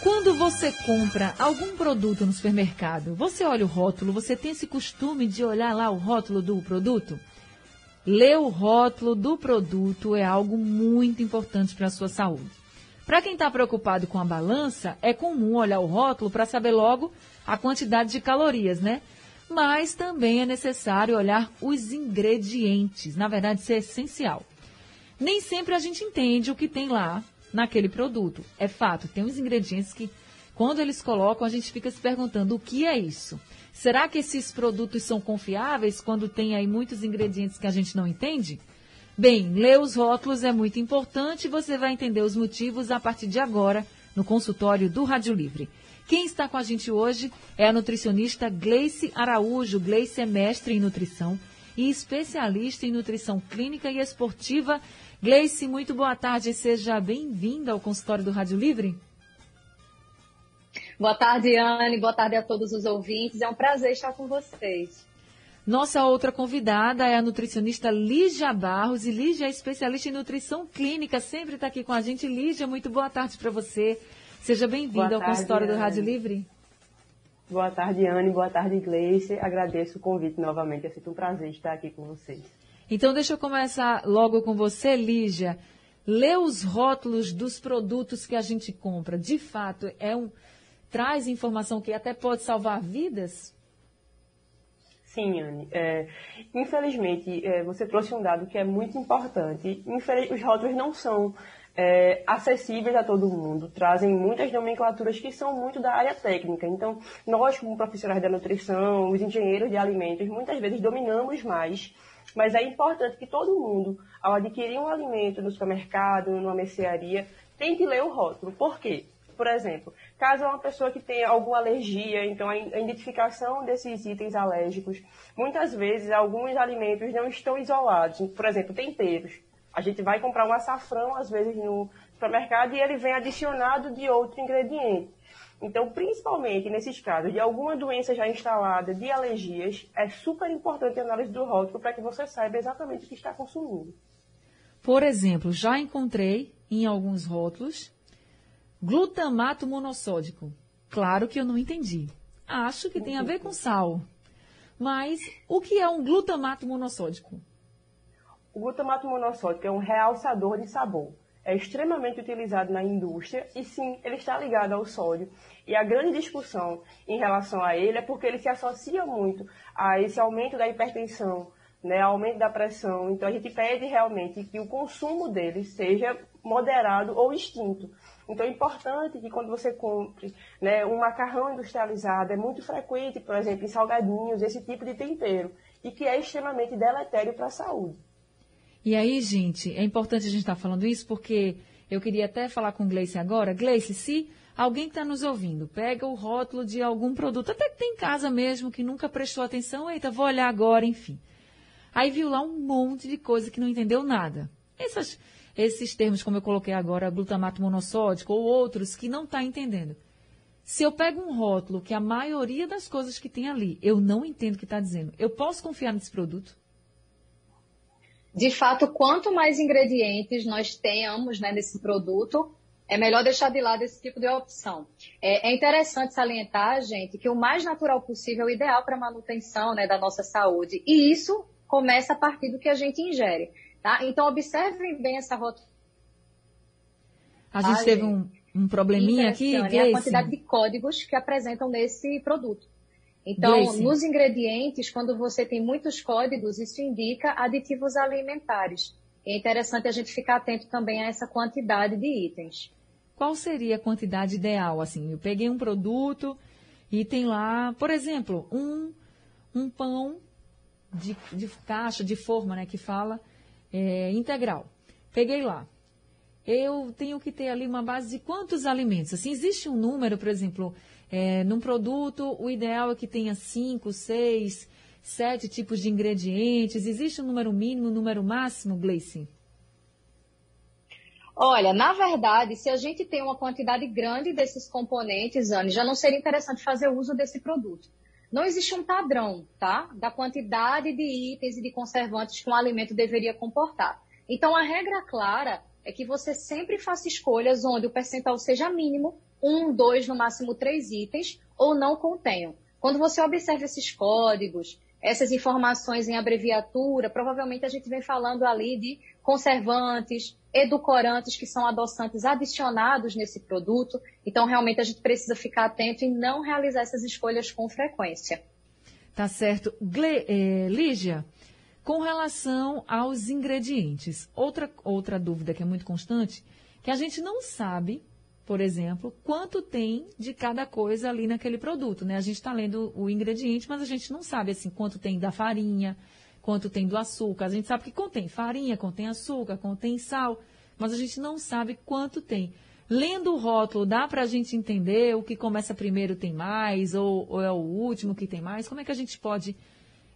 Quando você compra algum produto no supermercado, você olha o rótulo, você tem esse costume de olhar lá o rótulo do produto? Ler o rótulo do produto é algo muito importante para a sua saúde. Para quem está preocupado com a balança, é comum olhar o rótulo para saber logo a quantidade de calorias, né? Mas também é necessário olhar os ingredientes. Na verdade, isso é essencial. Nem sempre a gente entende o que tem lá naquele produto. É fato, tem uns ingredientes que, quando eles colocam, a gente fica se perguntando o que é isso. Será que esses produtos são confiáveis quando tem aí muitos ingredientes que a gente não entende? Bem, ler os rótulos é muito importante você vai entender os motivos a partir de agora no consultório do Rádio Livre. Quem está com a gente hoje é a nutricionista Gleice Araújo. Gleice é mestre em nutrição e especialista em nutrição clínica e esportiva Gleice, muito boa tarde. Seja bem-vinda ao consultório do Rádio Livre. Boa tarde, Anne. Boa tarde a todos os ouvintes. É um prazer estar com vocês. Nossa outra convidada é a nutricionista Lígia Barros. E Lígia é especialista em nutrição clínica. Sempre está aqui com a gente. Lígia, muito boa tarde para você. Seja bem-vinda ao consultório Anne. do Rádio Livre. Boa tarde, Anne. Boa tarde, Gleice. Agradeço o convite novamente. É sempre um prazer estar aqui com vocês. Então, deixa eu começar logo com você, Lígia. Lê os rótulos dos produtos que a gente compra. De fato, é um traz informação que até pode salvar vidas? Sim, Anne. É, infelizmente, é, você trouxe um dado que é muito importante. Infeliz, os rótulos não são é, acessíveis a todo mundo, trazem muitas nomenclaturas que são muito da área técnica. Então, nós, como profissionais da nutrição, os engenheiros de alimentos, muitas vezes dominamos mais mas é importante que todo mundo, ao adquirir um alimento no supermercado, numa mercearia, tente ler o rótulo. Por quê? Por exemplo, caso uma pessoa que tenha alguma alergia, então a identificação desses itens alérgicos, muitas vezes alguns alimentos não estão isolados. Por exemplo, temperos. A gente vai comprar um açafrão, às vezes, no supermercado e ele vem adicionado de outro ingrediente. Então, principalmente nesses casos de alguma doença já instalada, de alergias, é super importante a análise do rótulo para que você saiba exatamente o que está consumindo. Por exemplo, já encontrei em alguns rótulos glutamato monossódico. Claro que eu não entendi. Acho que tem a ver com sal. Mas o que é um glutamato monossódico? O glutamato monossódico é um realçador de sabor é extremamente utilizado na indústria e sim, ele está ligado ao sódio. E a grande discussão em relação a ele é porque ele se associa muito a esse aumento da hipertensão, né, aumento da pressão. Então a gente pede realmente que o consumo dele seja moderado ou extinto. Então é importante que quando você compre né, um macarrão industrializado, é muito frequente, por exemplo, em salgadinhos, esse tipo de tempero, e que é extremamente deletério para a saúde. E aí, gente, é importante a gente estar tá falando isso porque eu queria até falar com Gleice agora. Gleice, se alguém que está nos ouvindo pega o rótulo de algum produto, até que tem em casa mesmo, que nunca prestou atenção, eita, vou olhar agora, enfim. Aí viu lá um monte de coisa que não entendeu nada. Essas, esses termos, como eu coloquei agora, glutamato monossódico ou outros que não está entendendo. Se eu pego um rótulo que a maioria das coisas que tem ali eu não entendo o que está dizendo, eu posso confiar nesse produto? De fato, quanto mais ingredientes nós tenhamos né, nesse produto, é melhor deixar de lado esse tipo de opção. É, é interessante salientar, gente, que o mais natural possível é o ideal para a manutenção né, da nossa saúde. E isso começa a partir do que a gente ingere. Tá? Então, observem bem essa rota. A gente teve um, um probleminha aqui. É a quantidade de códigos que apresentam nesse produto. Então, nos ingredientes, quando você tem muitos códigos, isso indica aditivos alimentares. É interessante a gente ficar atento também a essa quantidade de itens. Qual seria a quantidade ideal? Assim, eu peguei um produto e tem lá, por exemplo, um, um pão de, de caixa, de forma, né, que fala é, integral. Peguei lá. Eu tenho que ter ali uma base de quantos alimentos? Assim, existe um número, por exemplo, é, num produto, o ideal é que tenha cinco, seis, sete tipos de ingredientes? Existe um número mínimo, um número máximo, Gleice? Olha, na verdade, se a gente tem uma quantidade grande desses componentes, Anne, já não seria interessante fazer uso desse produto. Não existe um padrão, tá? Da quantidade de itens e de conservantes que um alimento deveria comportar. Então, a regra clara é que você sempre faça escolhas onde o percentual seja mínimo, um, dois, no máximo três itens, ou não contenham. Quando você observa esses códigos, essas informações em abreviatura, provavelmente a gente vem falando ali de conservantes, edulcorantes, que são adoçantes adicionados nesse produto. Então, realmente, a gente precisa ficar atento e não realizar essas escolhas com frequência. Tá certo. Gle, eh, Lígia, com relação aos ingredientes, outra, outra dúvida que é muito constante, que a gente não sabe por exemplo, quanto tem de cada coisa ali naquele produto, né? A gente está lendo o ingrediente, mas a gente não sabe assim quanto tem da farinha, quanto tem do açúcar. A gente sabe que contém farinha, contém açúcar, contém sal, mas a gente não sabe quanto tem. Lendo o rótulo, dá para a gente entender o que começa primeiro tem mais, ou, ou, é o último que tem mais? Como é que a gente pode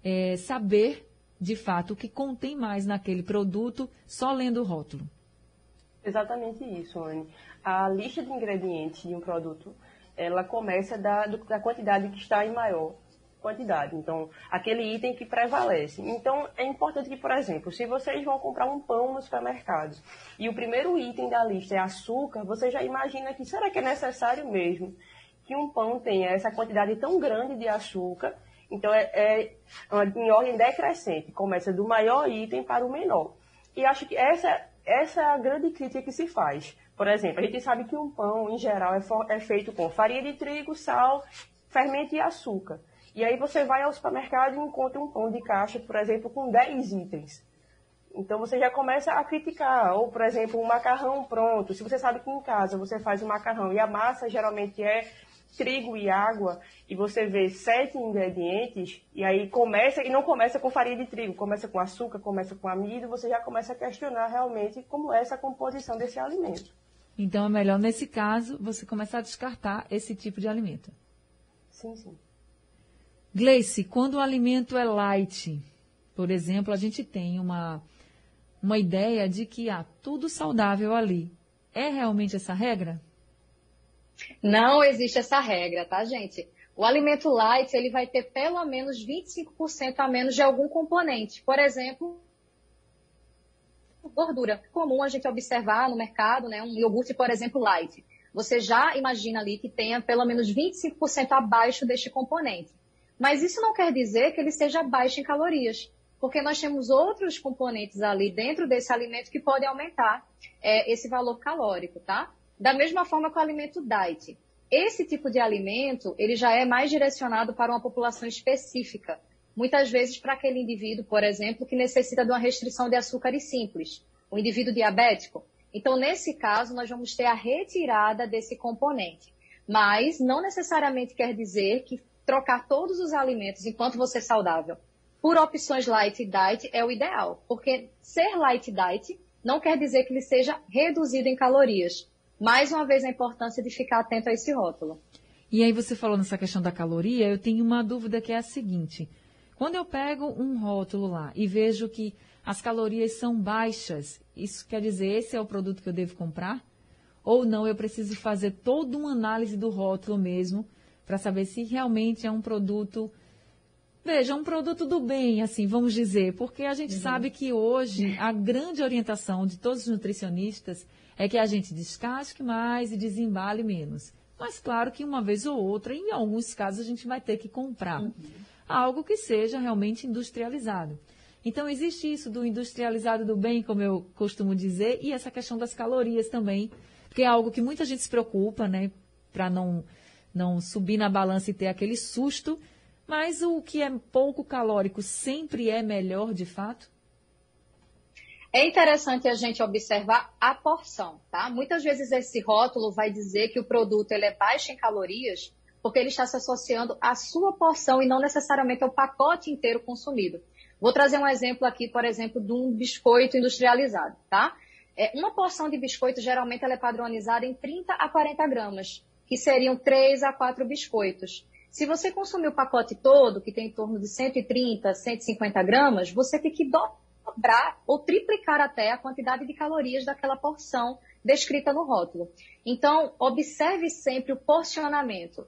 é, saber, de fato, o que contém mais naquele produto só lendo o rótulo? Exatamente isso, Anne a lista de ingredientes de um produto, ela começa da, da quantidade que está em maior quantidade. Então, aquele item que prevalece. Então, é importante que, por exemplo, se vocês vão comprar um pão no supermercado e o primeiro item da lista é açúcar, você já imagina que será que é necessário mesmo que um pão tenha essa quantidade tão grande de açúcar? Então, é, é em ordem decrescente. Começa do maior item para o menor. E acho que essa, essa é a grande crítica que se faz. Por exemplo, a gente sabe que um pão, em geral, é, é feito com farinha de trigo, sal, fermento e açúcar. E aí você vai ao supermercado e encontra um pão de caixa, por exemplo, com 10 itens. Então você já começa a criticar. Ou, por exemplo, um macarrão pronto. Se você sabe que em casa você faz um macarrão e a massa geralmente é trigo e água, e você vê sete ingredientes, e aí começa, e não começa com farinha de trigo, começa com açúcar, começa com amido, você já começa a questionar realmente como é essa composição desse alimento. Então é melhor, nesse caso, você começar a descartar esse tipo de alimento. Sim, sim. Gleice, quando o alimento é light, por exemplo, a gente tem uma, uma ideia de que há tudo saudável ali. É realmente essa regra? Não existe essa regra, tá, gente? O alimento light, ele vai ter pelo menos 25% a menos de algum componente. Por exemplo, gordura. Comum a gente observar no mercado, né, um iogurte, por exemplo, light. Você já imagina ali que tenha pelo menos 25% abaixo deste componente. Mas isso não quer dizer que ele seja baixo em calorias, porque nós temos outros componentes ali dentro desse alimento que podem aumentar é, esse valor calórico, tá? Da mesma forma que o alimento diet. Esse tipo de alimento, ele já é mais direcionado para uma população específica. Muitas vezes para aquele indivíduo, por exemplo, que necessita de uma restrição de açúcares simples, o indivíduo diabético. Então, nesse caso, nós vamos ter a retirada desse componente. Mas não necessariamente quer dizer que trocar todos os alimentos enquanto você é saudável por opções light diet é o ideal, porque ser light diet não quer dizer que ele seja reduzido em calorias mais uma vez a importância de ficar atento a esse rótulo. E aí você falou nessa questão da caloria, eu tenho uma dúvida que é a seguinte. Quando eu pego um rótulo lá e vejo que as calorias são baixas, isso quer dizer esse é o produto que eu devo comprar? Ou não, eu preciso fazer toda uma análise do rótulo mesmo para saber se realmente é um produto Veja, um produto do bem, assim, vamos dizer, porque a gente uhum. sabe que hoje a grande orientação de todos os nutricionistas é que a gente descasque mais e desembale menos. Mas claro que uma vez ou outra, em alguns casos, a gente vai ter que comprar uhum. Algo que seja realmente industrializado. Então, existe isso do industrializado do bem, como eu costumo dizer, e essa questão das calorias também, porque é algo que muita gente se preocupa, né, para não, não subir na balança e ter aquele susto, mas o que é pouco calórico sempre é melhor de fato? É interessante a gente observar a porção, tá? Muitas vezes esse rótulo vai dizer que o produto ele é baixo em calorias porque ele está se associando à sua porção e não necessariamente ao pacote inteiro consumido. Vou trazer um exemplo aqui, por exemplo, de um biscoito industrializado, tá? É, uma porção de biscoito, geralmente, ela é padronizada em 30 a 40 gramas, que seriam 3 a 4 biscoitos. Se você consumir o pacote todo, que tem em torno de 130, 150 gramas, você tem que dobrar ou triplicar até a quantidade de calorias daquela porção descrita no rótulo. Então, observe sempre o porcionamento.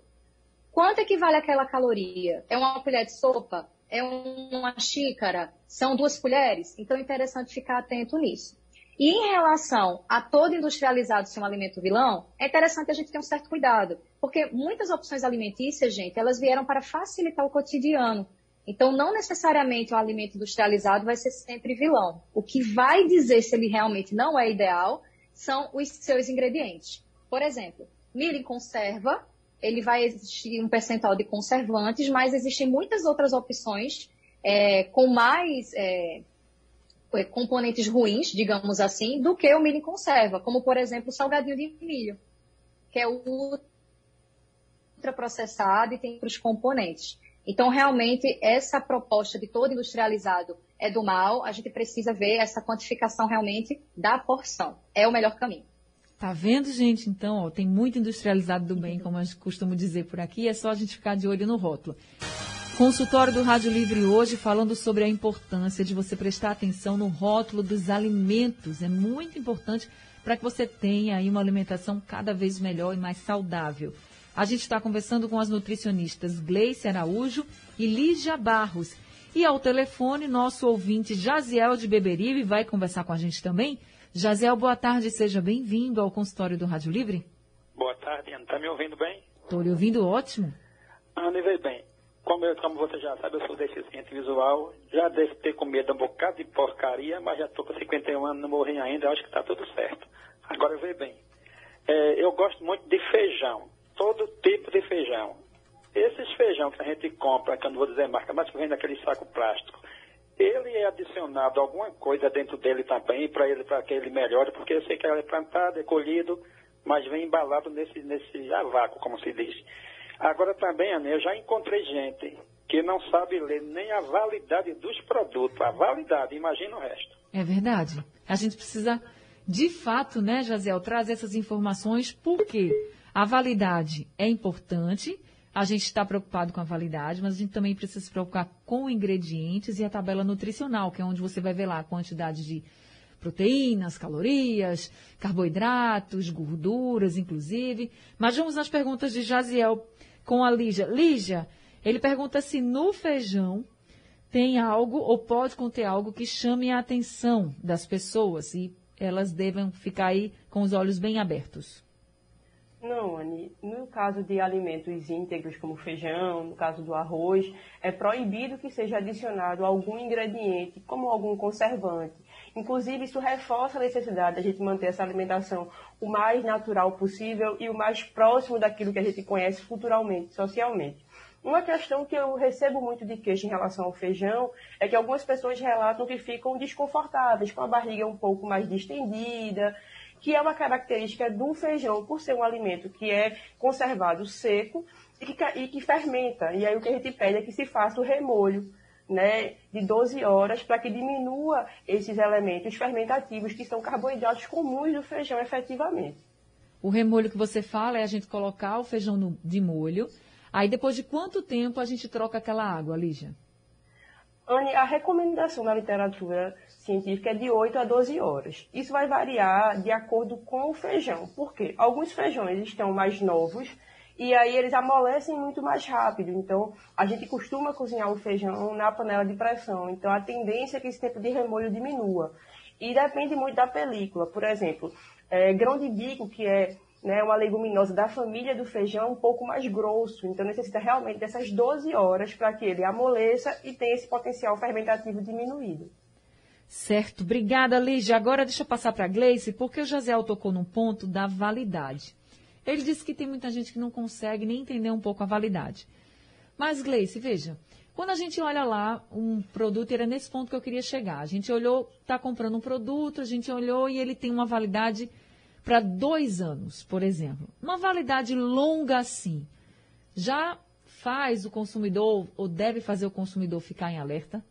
Quanto equivale aquela caloria? É uma colher de sopa? É uma xícara? São duas colheres? Então, é interessante ficar atento nisso. E em relação a todo industrializado ser um alimento vilão, é interessante a gente ter um certo cuidado, porque muitas opções alimentícias, gente, elas vieram para facilitar o cotidiano. Então, não necessariamente o alimento industrializado vai ser sempre vilão. O que vai dizer se ele realmente não é ideal são os seus ingredientes. Por exemplo, milho em conserva, ele vai existir um percentual de conservantes, mas existem muitas outras opções é, com mais é, é, componentes ruins, digamos assim, do que o milho em conserva, como por exemplo o salgadinho de milho, que é ultraprocessado e tem outros componentes. Então, realmente, essa proposta de todo industrializado é do mal, a gente precisa ver essa quantificação realmente da porção. É o melhor caminho. Tá vendo, gente? Então, ó, tem muito industrializado do bem, como a gente costuma dizer por aqui, é só a gente ficar de olho no rótulo. Consultório do Rádio Livre hoje falando sobre a importância de você prestar atenção no rótulo dos alimentos. É muito importante para que você tenha aí uma alimentação cada vez melhor e mais saudável. A gente está conversando com as nutricionistas Gleice Araújo e Lígia Barros. E ao telefone, nosso ouvinte Jaziel de Beberibe vai conversar com a gente também. Jaziel, boa tarde, seja bem-vindo ao consultório do Rádio Livre. Boa tarde, Ana. Está me ouvindo bem? Estou lhe ouvindo ótimo. Ana, veio bem. Como, eu, como você já sabe, eu sou deficiente visual. Já devo ter comido um bocado de porcaria, mas já estou com 51 anos, não morri ainda. Acho que está tudo certo. Agora, veio bem. É, eu gosto muito de feijão. Todo tipo de feijão. Esses feijão que a gente compra, que eu não vou dizer marca, mas que vem naquele saco plástico, ele é adicionado alguma coisa dentro dele também para ele para que ele melhore, porque eu sei que ele é plantado, é colhido, mas vem embalado nesse nesse vácuo, como se diz. Agora também, Ana, eu já encontrei gente que não sabe ler nem a validade dos produtos, a validade, imagina o resto. É verdade. A gente precisa, de fato, né, Jaziel, trazer essas informações, porque a validade é importante, a gente está preocupado com a validade, mas a gente também precisa se preocupar com ingredientes e a tabela nutricional, que é onde você vai ver lá a quantidade de proteínas, calorias, carboidratos, gorduras, inclusive. Mas vamos às perguntas de Jaziel com a Lígia. Lígia, ele pergunta se no feijão tem algo ou pode conter algo que chame a atenção das pessoas e elas devem ficar aí com os olhos bem abertos. Não, Anne. No caso de alimentos íntegros como feijão, no caso do arroz, é proibido que seja adicionado algum ingrediente, como algum conservante. Inclusive, isso reforça a necessidade de a gente manter essa alimentação o mais natural possível e o mais próximo daquilo que a gente conhece culturalmente, socialmente. Uma questão que eu recebo muito de queixa em relação ao feijão é que algumas pessoas relatam que ficam desconfortáveis, com a barriga um pouco mais distendida, que é uma característica do feijão, por ser um alimento que é conservado seco e que, e que fermenta. E aí o que a gente pede é que se faça o remolho né, de 12 horas para que diminua esses elementos fermentativos que são carboidratos comuns do feijão efetivamente. O remolho que você fala é a gente colocar o feijão no, de molho. Aí depois de quanto tempo a gente troca aquela água, Lígia? Anne, a recomendação na literatura científica é de 8 a 12 horas. Isso vai variar de acordo com o feijão. Por quê? Alguns feijões estão mais novos e aí eles amolecem muito mais rápido. Então, a gente costuma cozinhar o feijão na panela de pressão. Então, a tendência é que esse tempo de remolho diminua. E depende muito da película. Por exemplo, é, grão de bico, que é né, uma leguminosa da família do feijão, um pouco mais grosso. Então, necessita realmente dessas 12 horas para que ele amoleça e tenha esse potencial fermentativo diminuído. Certo. Obrigada, Lígia. Agora deixa eu passar para a Gleice, porque o José tocou num ponto da validade. Ele disse que tem muita gente que não consegue nem entender um pouco a validade. Mas, Gleice, veja, quando a gente olha lá um produto, era nesse ponto que eu queria chegar. A gente olhou, está comprando um produto, a gente olhou e ele tem uma validade para dois anos, por exemplo. Uma validade longa assim, já faz o consumidor ou deve fazer o consumidor ficar em alerta?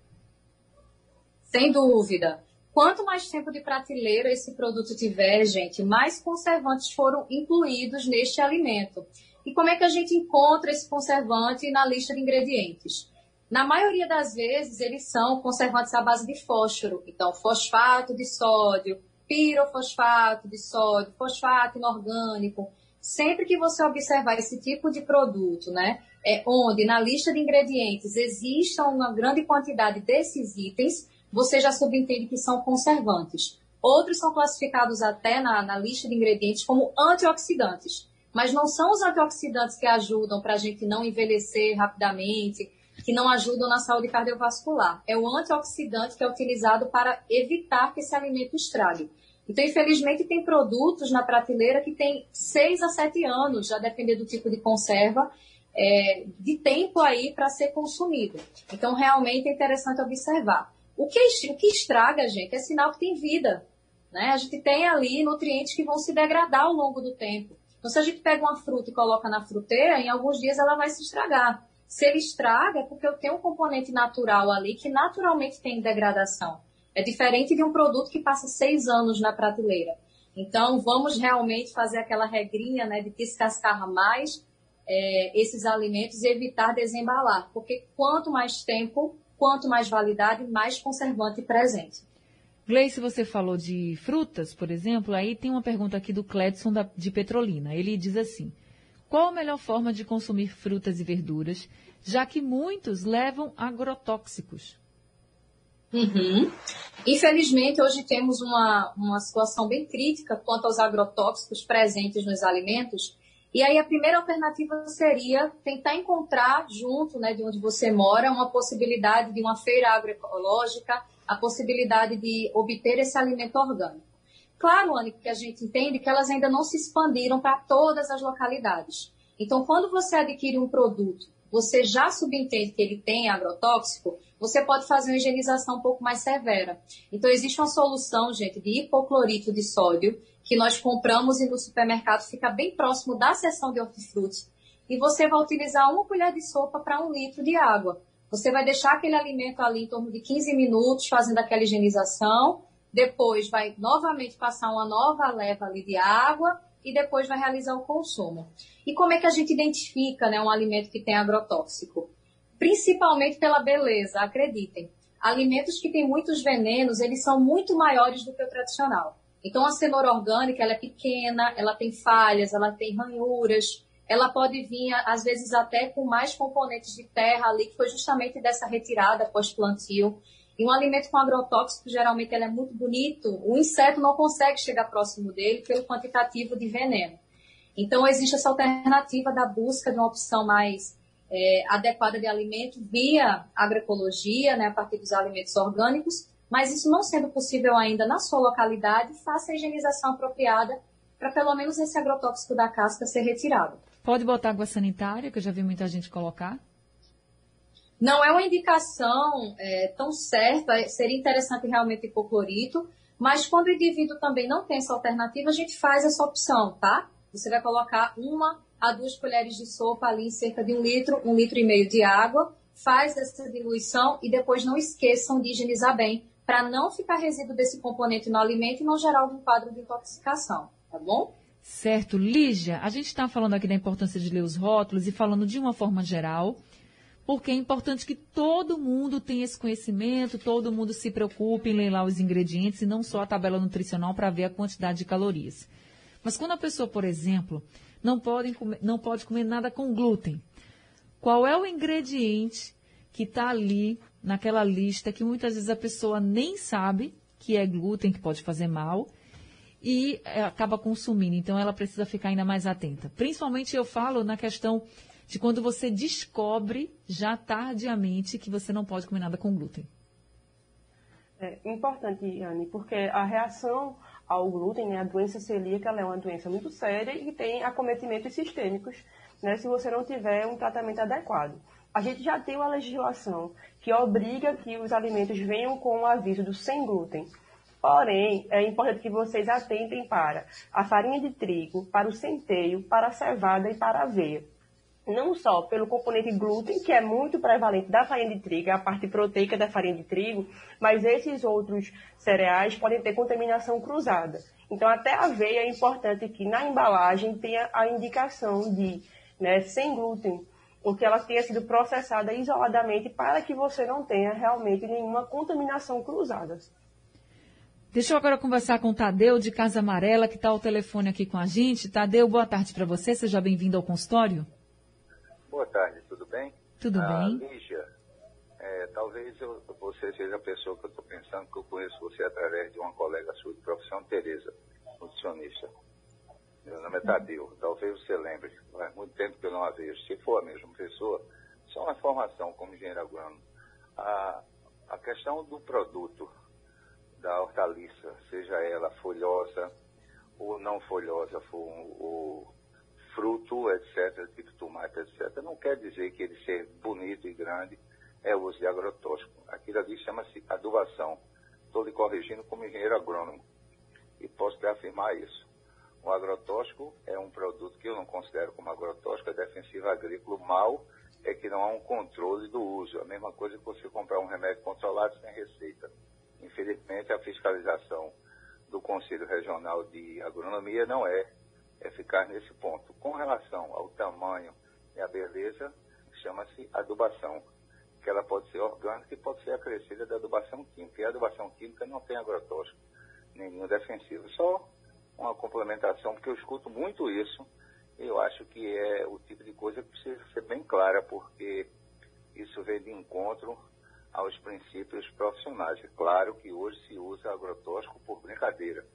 Sem dúvida. Quanto mais tempo de prateleira esse produto tiver, gente, mais conservantes foram incluídos neste alimento. E como é que a gente encontra esse conservante na lista de ingredientes? Na maioria das vezes, eles são conservantes à base de fósforo. Então, fosfato de sódio, pirofosfato de sódio, fosfato inorgânico. Sempre que você observar esse tipo de produto, né, é, onde na lista de ingredientes exista uma grande quantidade desses itens, você já subentende que são conservantes. Outros são classificados até na, na lista de ingredientes como antioxidantes. Mas não são os antioxidantes que ajudam para a gente não envelhecer rapidamente, que não ajudam na saúde cardiovascular. É o antioxidante que é utilizado para evitar que esse alimento estrague. Então, infelizmente, tem produtos na prateleira que tem 6 a 7 anos, já depender do tipo de conserva, é, de tempo aí para ser consumido. Então, realmente é interessante observar. O que, o que estraga, gente, é sinal que tem vida. Né? A gente tem ali nutrientes que vão se degradar ao longo do tempo. Então, se a gente pega uma fruta e coloca na fruteira, em alguns dias ela vai se estragar. Se ele estraga, é porque eu tenho um componente natural ali que naturalmente tem degradação. É diferente de um produto que passa seis anos na prateleira. Então, vamos realmente fazer aquela regrinha né, de descascar mais é, esses alimentos e evitar desembalar. Porque quanto mais tempo, quanto mais validade, mais conservante presente. Gleice, você falou de frutas, por exemplo, aí tem uma pergunta aqui do Cledson da, de Petrolina. Ele diz assim: qual a melhor forma de consumir frutas e verduras, já que muitos levam agrotóxicos? Uhum. Infelizmente, hoje temos uma, uma situação bem crítica quanto aos agrotóxicos presentes nos alimentos. E aí a primeira alternativa seria tentar encontrar junto né, de onde você mora uma possibilidade de uma feira agroecológica, a possibilidade de obter esse alimento orgânico. Claro, Anne, que a gente entende que elas ainda não se expandiram para todas as localidades. Então, quando você adquire um produto, você já subentende que ele tem agrotóxico, você pode fazer uma higienização um pouco mais severa. Então, existe uma solução, gente, de hipoclorito de sódio, que nós compramos e no supermercado fica bem próximo da seção de hortifruti. E você vai utilizar uma colher de sopa para um litro de água. Você vai deixar aquele alimento ali em torno de 15 minutos, fazendo aquela higienização. Depois vai novamente passar uma nova leva ali de água e depois vai realizar o consumo. E como é que a gente identifica né, um alimento que tem agrotóxico? principalmente pela beleza, acreditem. Alimentos que têm muitos venenos, eles são muito maiores do que o tradicional. Então, a cenoura orgânica, ela é pequena, ela tem falhas, ela tem ranhuras, ela pode vir, às vezes, até com mais componentes de terra ali, que foi justamente dessa retirada pós-plantio. E um alimento com agrotóxico, geralmente, ele é muito bonito, o inseto não consegue chegar próximo dele pelo quantitativo de veneno. Então, existe essa alternativa da busca de uma opção mais é, adequada de alimento via agroecologia, né, a partir dos alimentos orgânicos, mas isso não sendo possível ainda na sua localidade, faça a higienização apropriada para pelo menos esse agrotóxico da casca ser retirado. Pode botar água sanitária, que eu já vi muita gente colocar? Não é uma indicação é, tão certa, seria interessante realmente hipoclorito, mas quando o indivíduo também não tem essa alternativa, a gente faz essa opção, tá? Você vai colocar uma a duas colheres de sopa ali, cerca de um litro, um litro e meio de água, faz essa diluição e depois não esqueçam de higienizar bem, para não ficar resíduo desse componente no alimento e não gerar algum quadro de intoxicação, tá bom? Certo. Lígia, a gente está falando aqui da importância de ler os rótulos e falando de uma forma geral, porque é importante que todo mundo tenha esse conhecimento, todo mundo se preocupe em ler lá os ingredientes e não só a tabela nutricional para ver a quantidade de calorias. Mas quando a pessoa, por exemplo, não, podem comer, não pode comer nada com glúten. Qual é o ingrediente que está ali naquela lista que muitas vezes a pessoa nem sabe que é glúten, que pode fazer mal, e é, acaba consumindo. Então ela precisa ficar ainda mais atenta. Principalmente eu falo na questão de quando você descobre já tardiamente que você não pode comer nada com glúten. É importante, Anne, porque a reação ao glúten, né, a doença celíaca é uma doença muito séria e tem acometimentos sistêmicos né, se você não tiver um tratamento adequado. A gente já tem uma legislação que obriga que os alimentos venham com o aviso do sem glúten. Porém, é importante que vocês atentem para a farinha de trigo, para o centeio, para a cevada e para a aveia não só pelo componente glúten, que é muito prevalente da farinha de trigo, a parte proteica da farinha de trigo, mas esses outros cereais podem ter contaminação cruzada. Então, até a aveia é importante que na embalagem tenha a indicação de né, sem glúten, porque ela tenha sido processada isoladamente para que você não tenha realmente nenhuma contaminação cruzada. Deixa eu agora conversar com o Tadeu de Casa Amarela, que está ao telefone aqui com a gente. Tadeu, boa tarde para você. Seja bem-vindo ao consultório. Boa tarde, tudo bem? Tudo ah, bem. Lígia, é, talvez eu, você seja a pessoa que eu estou pensando que eu conheço você através de uma colega sua de profissão, Tereza, nutricionista. Meu nome é Tadeu, talvez você lembre. Faz muito tempo que eu não a vejo. Se for a mesma pessoa, só uma informação como engenheiro agrônomo. A, a questão do produto da hortaliça, seja ela folhosa ou não folhosa, for o fruto, etc., tipo tomate, etc., não quer dizer que ele ser bonito e grande é o uso de agrotóxico. Aquilo ali chama-se adubação. Estou lhe corrigindo como engenheiro agrônomo e posso lhe afirmar isso. O agrotóxico é um produto que eu não considero como agrotóxico, é defensivo agrícola. Mal é que não há um controle do uso. A mesma coisa que você comprar um remédio controlado sem receita. Infelizmente, a fiscalização do Conselho Regional de Agronomia não é eficaz nesse ponto. Com relação ao tamanho e à beleza, chama-se adubação, que ela pode ser orgânica e pode ser acrescida da adubação química. E a adubação química não tem agrotóxico nenhum defensivo, só uma complementação, porque eu escuto muito isso e eu acho que é o tipo de coisa que precisa ser bem clara, porque isso vem de encontro aos princípios profissionais. É claro que hoje se usa agrotóxico por brincadeira,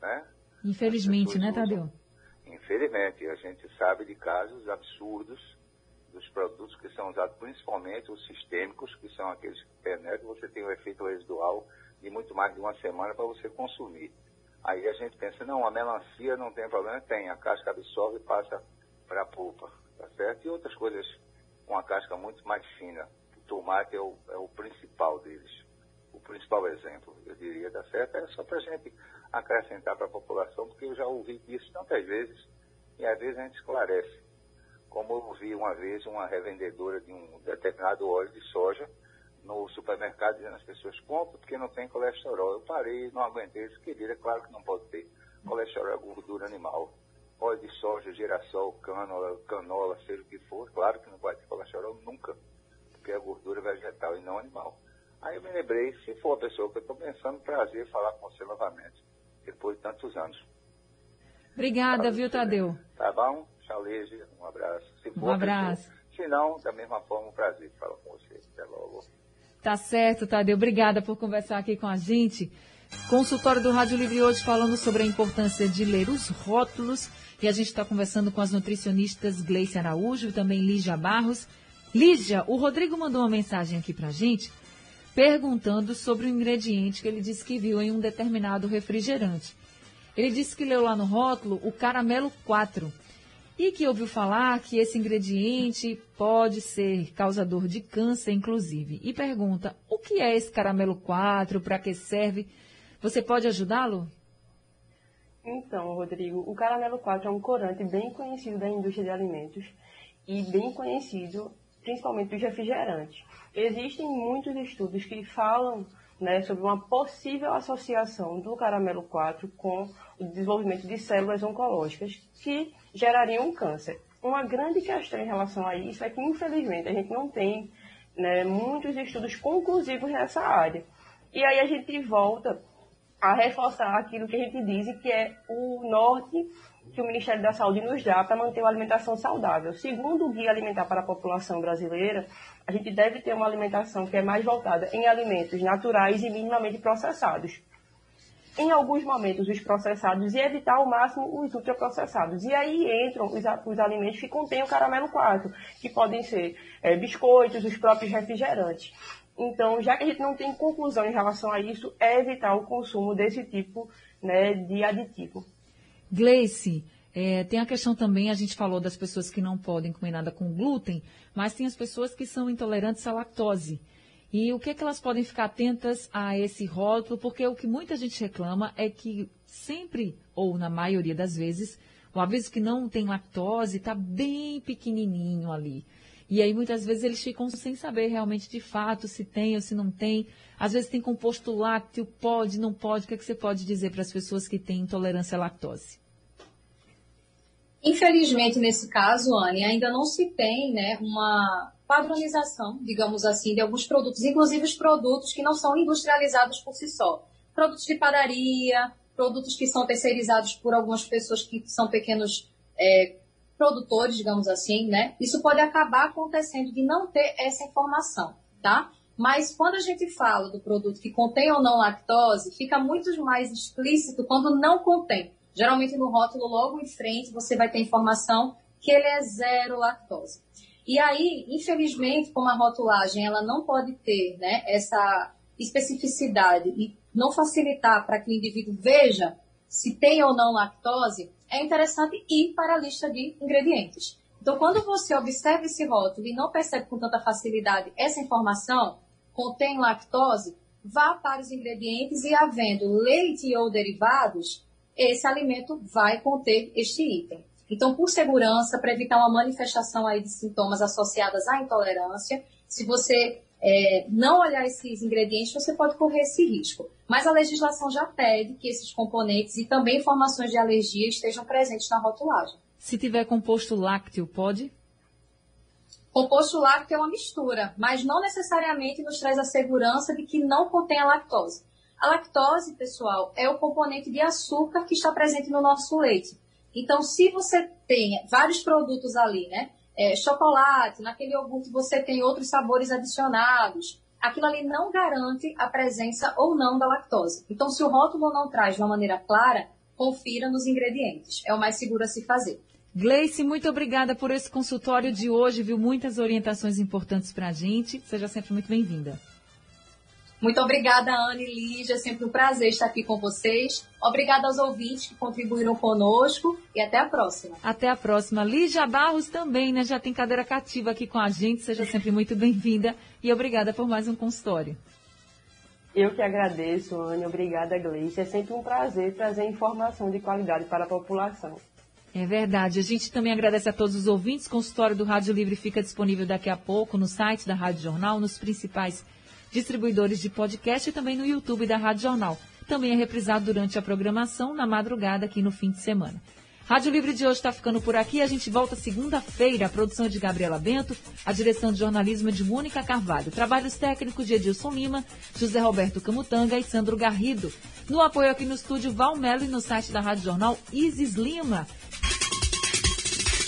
né? Infelizmente, né, Tadeu? Usam, infelizmente, a gente sabe de casos absurdos dos produtos que são usados, principalmente os sistêmicos, que são aqueles que né, você tem o um efeito residual de muito mais de uma semana para você consumir. Aí a gente pensa, não, a melancia não tem problema, tem, a casca absorve e passa para a polpa, tá certo? E outras coisas com a casca muito mais fina tomate é o, é o principal deles. O principal exemplo, eu diria, da certo? É só para a gente acrescentar para a população, porque eu já ouvi isso tantas vezes e às vezes a gente esclarece. Como eu ouvi uma vez uma revendedora de um determinado óleo de soja no supermercado dizendo às pessoas compram porque não tem colesterol. Eu parei, não aguentei, isso queria, é claro que não pode ter. Colesterol é gordura animal. Óleo de soja, girassol, canola, canola, seja o que for, claro que não pode ter colesterol nunca porque é gordura vegetal e não animal. Aí eu me lembrei, se for a pessoa que eu estou pensando, prazer falar com você novamente, depois de tantos anos. Obrigada, viu, Tadeu? Tá bom? Tchau, um abraço. Se for um abraço. Pessoa, se não, da mesma forma, um prazer falar com você. Até logo. Tá certo, Tadeu. Obrigada por conversar aqui com a gente. Consultório do Rádio Livre hoje falando sobre a importância de ler os rótulos. E a gente está conversando com as nutricionistas Gleice Araújo e também Lígia Barros. Lígia, o Rodrigo mandou uma mensagem aqui pra gente perguntando sobre o ingrediente que ele disse que viu em um determinado refrigerante. Ele disse que leu lá no rótulo o caramelo 4 e que ouviu falar que esse ingrediente pode ser causador de câncer, inclusive. E pergunta: o que é esse caramelo 4? Para que serve? Você pode ajudá-lo? Então, Rodrigo, o caramelo 4 é um corante bem conhecido da indústria de alimentos e bem conhecido principalmente os refrigerantes. Existem muitos estudos que falam né, sobre uma possível associação do caramelo 4 com o desenvolvimento de células oncológicas que gerariam um câncer. Uma grande questão em relação a isso é que, infelizmente, a gente não tem né, muitos estudos conclusivos nessa área. E aí a gente volta a reforçar aquilo que a gente diz que é o norte que o Ministério da Saúde nos dá para manter uma alimentação saudável. Segundo o Guia Alimentar para a População Brasileira, a gente deve ter uma alimentação que é mais voltada em alimentos naturais e minimamente processados. Em alguns momentos, os processados e evitar ao máximo os ultraprocessados. E aí entram os, os alimentos que contêm o caramelo 4, que podem ser é, biscoitos, os próprios refrigerantes. Então, já que a gente não tem conclusão em relação a isso, é evitar o consumo desse tipo né, de aditivo. Gleice, é, tem a questão também, a gente falou das pessoas que não podem comer nada com glúten, mas tem as pessoas que são intolerantes à lactose. E o que, é que elas podem ficar atentas a esse rótulo? Porque o que muita gente reclama é que sempre, ou na maioria das vezes, o aviso que não tem lactose está bem pequenininho ali. E aí muitas vezes eles ficam sem saber realmente de fato se tem ou se não tem. Às vezes tem composto lácteo, pode, não pode. O que, é que você pode dizer para as pessoas que têm intolerância à lactose? Infelizmente, nesse caso, Anne, ainda não se tem né, uma padronização, digamos assim, de alguns produtos, inclusive os produtos que não são industrializados por si só. Produtos de padaria, produtos que são terceirizados por algumas pessoas que são pequenos é, produtores, digamos assim, né? Isso pode acabar acontecendo de não ter essa informação, tá? Mas quando a gente fala do produto que contém ou não lactose, fica muito mais explícito quando não contém. Geralmente no rótulo logo em frente você vai ter informação que ele é zero lactose. E aí, infelizmente, como a rotulagem ela não pode ter né, essa especificidade e não facilitar para que o indivíduo veja se tem ou não lactose, é interessante ir para a lista de ingredientes. Então, quando você observa esse rótulo e não percebe com tanta facilidade essa informação, contém lactose, vá para os ingredientes e, havendo leite ou derivados, esse alimento vai conter este item. Então, por segurança, para evitar uma manifestação aí de sintomas associadas à intolerância, se você é, não olhar esses ingredientes, você pode correr esse risco. Mas a legislação já pede que esses componentes e também informações de alergia estejam presentes na rotulagem. Se tiver composto lácteo, pode? Composto lácteo é uma mistura, mas não necessariamente nos traz a segurança de que não contém a lactose. A lactose, pessoal, é o componente de açúcar que está presente no nosso leite. Então, se você tem vários produtos ali, né? É, chocolate, naquele iogurte você tem outros sabores adicionados. Aquilo ali não garante a presença ou não da lactose. Então, se o rótulo não traz de uma maneira clara, confira nos ingredientes. É o mais seguro a se fazer. Gleice, muito obrigada por esse consultório de hoje, viu muitas orientações importantes para a gente. Seja sempre muito bem-vinda. Muito obrigada, Anne e Lígia. É sempre um prazer estar aqui com vocês. Obrigada aos ouvintes que contribuíram conosco e até a próxima. Até a próxima. Lígia Barros também, né? Já tem cadeira cativa aqui com a gente. Seja sempre muito bem-vinda e obrigada por mais um consultório. Eu que agradeço, Anne. Obrigada, Gleice. É sempre um prazer trazer informação de qualidade para a população. É verdade. A gente também agradece a todos os ouvintes. O consultório do Rádio Livre fica disponível daqui a pouco no site da Rádio Jornal, nos principais distribuidores de podcast e também no YouTube da Rádio Jornal. Também é reprisado durante a programação, na madrugada, aqui no fim de semana. Rádio Livre de hoje está ficando por aqui. A gente volta segunda-feira. A produção é de Gabriela Bento, a direção de jornalismo é de Mônica Carvalho, trabalhos técnicos de Edilson Lima, José Roberto Camutanga e Sandro Garrido. No apoio aqui no estúdio Valmelo e no site da Rádio Jornal Isis Lima.